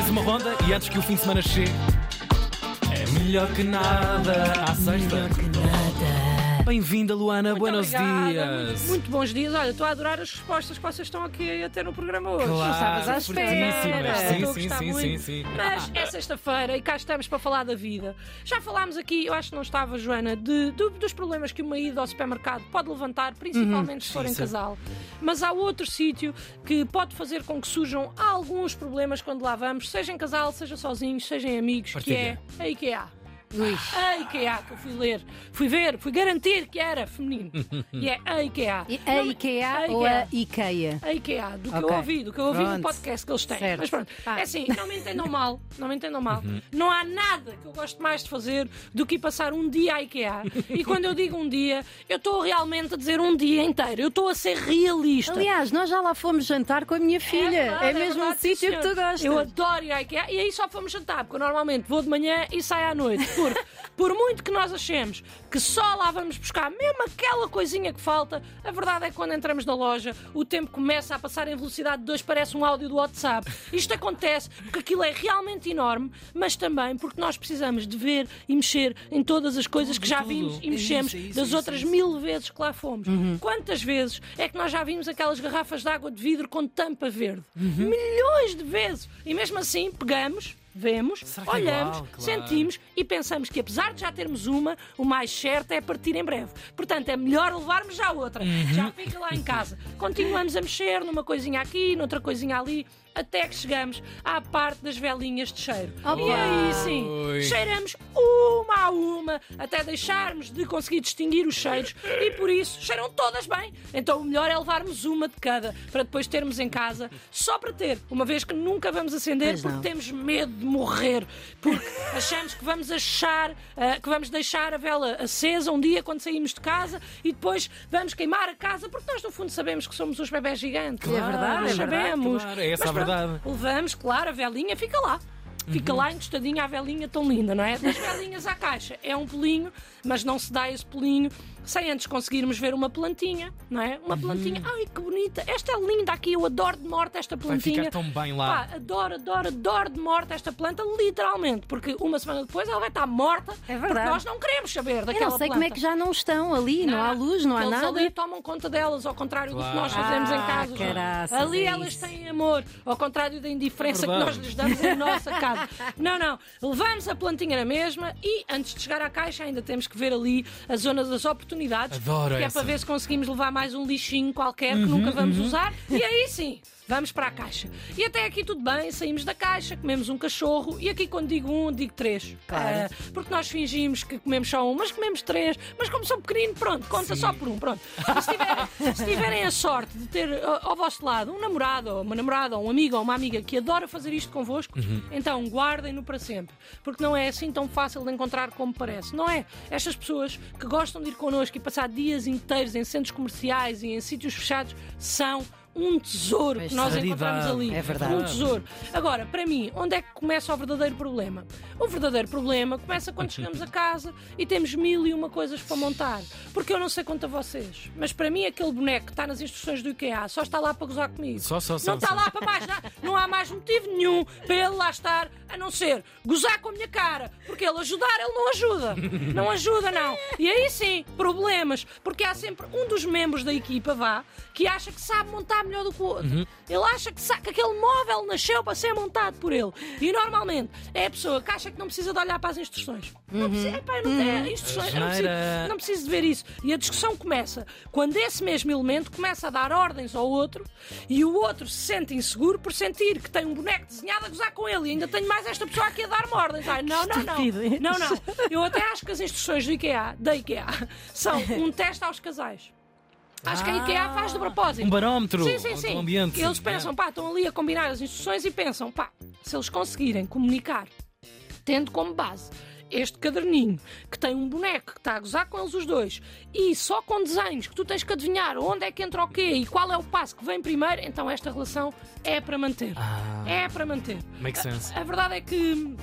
Mais uma ronda e antes que o fim de semana chegue. É melhor que nada à sexta. Bem-vinda, Luana. Muito Buenos obrigada, dias. Muito, muito bons dias. Olha, estou a adorar as respostas que vocês estão aqui a ter no programa hoje. Claro, Estavas à espera. Sim, sim, sim, muito. sim, sim. Mas é sexta-feira e cá estamos para falar da vida. Já falámos aqui, eu acho que não estava, Joana, de, do- dos problemas que uma ida ao supermercado pode levantar, principalmente se forem Sim, sim. casal. Mas há outro sítio que pode fazer com que surjam alguns problemas quando lá vamos, seja em casal, seja sozinhos, seja em amigos, que é a IKEA. A IKEA que eu fui ler, fui ver, fui garantir que era feminino. e é a IKEA. E A IKEA ou a IKEA. A IKEA, do que Ok. eu ouvi, do que eu ouvi no Pronto. podcast que eles têm. Certo. Mas pronto, Ah. é assim, não me entendam mal, não me entendam mal. Uhum. Não há nada que eu gosto mais de fazer do que ir passar um dia à IKEA. e quando eu digo um dia, eu estou realmente a dizer um dia inteiro. Eu estou a ser realista. Aliás, nós já lá fomos jantar com a minha filha. É, verdade, mesmo um verdade, sim, sítio que tu senhor. gostas. Eu adoro ir à IKEA e aí só fomos jantar, porque eu normalmente vou de manhã e saio à noite. Porque, por muito que nós achemos que só lá vamos buscar mesmo aquela coisinha que falta, a verdade é que quando entramos na loja, o tempo começa a passar em velocidade de 2, parece um áudio do WhatsApp. Isto acontece porque aquilo é realmente enorme, mas também porque nós precisamos de ver e mexer em todas as coisas que já tudo. vimos e É mexemos isso, é isso, das é outras mil vezes que lá fomos. Quantas vezes é que nós já vimos aquelas garrafas de água de vidro com tampa verde? Uhum. Milhões de vezes! E mesmo assim, pegamos. Vemos, é olhamos, igual? Claro. sentimos e pensamos que apesar de já termos uma, o mais certo é partir em breve. Portanto, é melhor levarmos já outra. Uhum. Já fica lá em casa. Continuamos a mexer numa coisinha aqui, noutra coisinha ali, até que chegamos à parte das velinhas de cheiro. E aí sim, cheiramos uma uma até deixarmos de conseguir distinguir os cheiros e por isso cheiram todas bem. Então o melhor é levarmos uma de cada para depois termos em casa só para ter, uma vez que nunca vamos acender Pois porque não. temos medo de morrer, porque achamos que vamos achar, ah, que vamos deixar a vela acesa um dia quando saímos de casa e depois vamos queimar a casa porque nós no fundo sabemos que somos os bebés gigantes. É verdade, é verdade, sabemos. claro, é essa Mas a pronto, verdade. Levamos, claro, a velinha fica lá. Fica lá encostadinha a velinha tão linda, não é? Das velinhas à caixa. É um pelinho, mas não se dá esse pelinho sem antes conseguirmos ver uma plantinha, não é? Uma plantinha. Ai, que bonita! Esta é linda aqui, eu adoro de morte esta Vai plantinha. ficar tão bem lá. Pá, adoro, adoro, adoro de morte esta planta, literalmente, porque uma semana depois ela vai estar morta É porque verdade. nós não queremos saber Eu daquela não sei planta. como é que já não estão ali, não, há luz, não há Eles nada. ali tomam conta delas, ao contrário do que nós Claro. fazemos em Ah, casa. João. caraças, ali é elas têm amor, ao contrário da indiferença que Verdade. nós lhes damos em nossa casa. Não, não. Levamos a plantinha na mesma e antes de chegar à caixa ainda temos que ver ali a zona das oportunidades. Adoro que é essa. para ver se conseguimos levar mais um lixinho qualquer que nunca vamos usar. E aí sim. Vamos para a caixa. E até aqui tudo bem, saímos da caixa, comemos um cachorro, e aqui quando digo um, digo três. Claro. Ah, porque nós fingimos que comemos só um, mas comemos três. Mas como são pequenino, pronto, conta só por um. Pronto. E se, tiverem, se tiverem a sorte de ter ah, ao vosso lado um namorado, ou uma namorada, ou um amigo, ou uma amiga que adora fazer isto convosco, então guardem-no para sempre. Porque não é assim tão fácil de encontrar como parece. Não é? Estas pessoas que gostam de ir connosco e passar dias inteiros em centros comerciais e em sítios fechados são um tesouro que nós encontramos ali. É verdade. Um tesouro. Agora, para mim, onde é que começa o verdadeiro problema? O verdadeiro problema começa quando chegamos a casa e temos mil e uma coisas para montar. Porque eu não sei quanto a vocês, mas para mim aquele boneco que está nas instruções do IKEA só está lá para gozar comigo. Só, só, só, Não está lá para mais nada. Não há mais motivo nenhum para ele lá estar, a não ser gozar com a minha cara. Porque ele ajudar, ele não ajuda. Não ajuda, não. E aí sim, problemas. Porque há sempre um dos membros da equipa, vá, que acha que sabe montar melhor do que o outro. Ele acha que, que aquele móvel nasceu para ser montado por ele. E normalmente é a pessoa que acha que não precisa de olhar para as instruções. Não precisa, epá, instruções, não preciso, Asneira. não preciso de ver isso. E a discussão começa quando esse mesmo elemento começa a dar ordens ao outro e o outro se sente inseguro por sentir que tem um boneco desenhado a gozar com ele e ainda tenho mais esta pessoa aqui a dar-me ordens. Ai, não, não, não. Não, não. Eu até acho que as instruções do IKEA, da IKEA são um teste aos casais. Acho que a IKEA faz de propósito. Um barómetro Sim, sim, sim. teu ambiente. Eles pensam, pá, estão ali a combinar as instruções e pensam, pá, se eles conseguirem comunicar, tendo como base este caderninho que tem um boneco que está a gozar com eles os dois e só com desenhos que tu tens que adivinhar onde é que entra o quê e qual é o passo que vem primeiro, então esta relação é para manter. Ah. É para manter. Makes sense. A verdade é que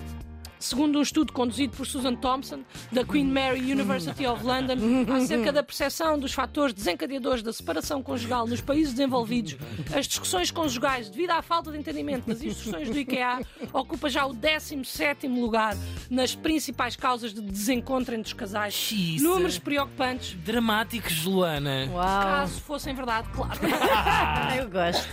segundo um estudo conduzido por Susan Thompson, da Queen Mary University of London, acerca da percepção dos fatores desencadeadores da separação conjugal nos países desenvolvidos, as discussões conjugais, devido à falta de entendimento das instruções do IKEA, ocupa já o 17 lugar nas principais causas de desencontro entre os casais. Números preocupantes, Dramáticos, Luana. Uau. caso fossem verdade, claro. Eu gosto.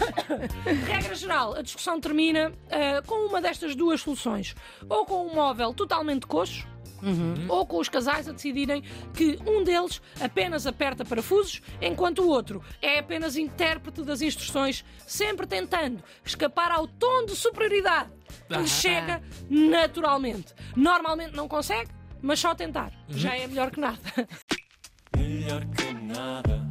Regra geral, a discussão termina ah, com uma destas duas soluções. Ou com um móvel totalmente coxo, ou com os casais a decidirem que um deles apenas aperta parafusos, enquanto o outro é apenas intérprete das instruções, sempre tentando escapar ao tom de superioridade que Ah, lhe chega naturalmente. Normalmente não consegue, mas só tentar. Já é melhor que nada. Melhor que nada.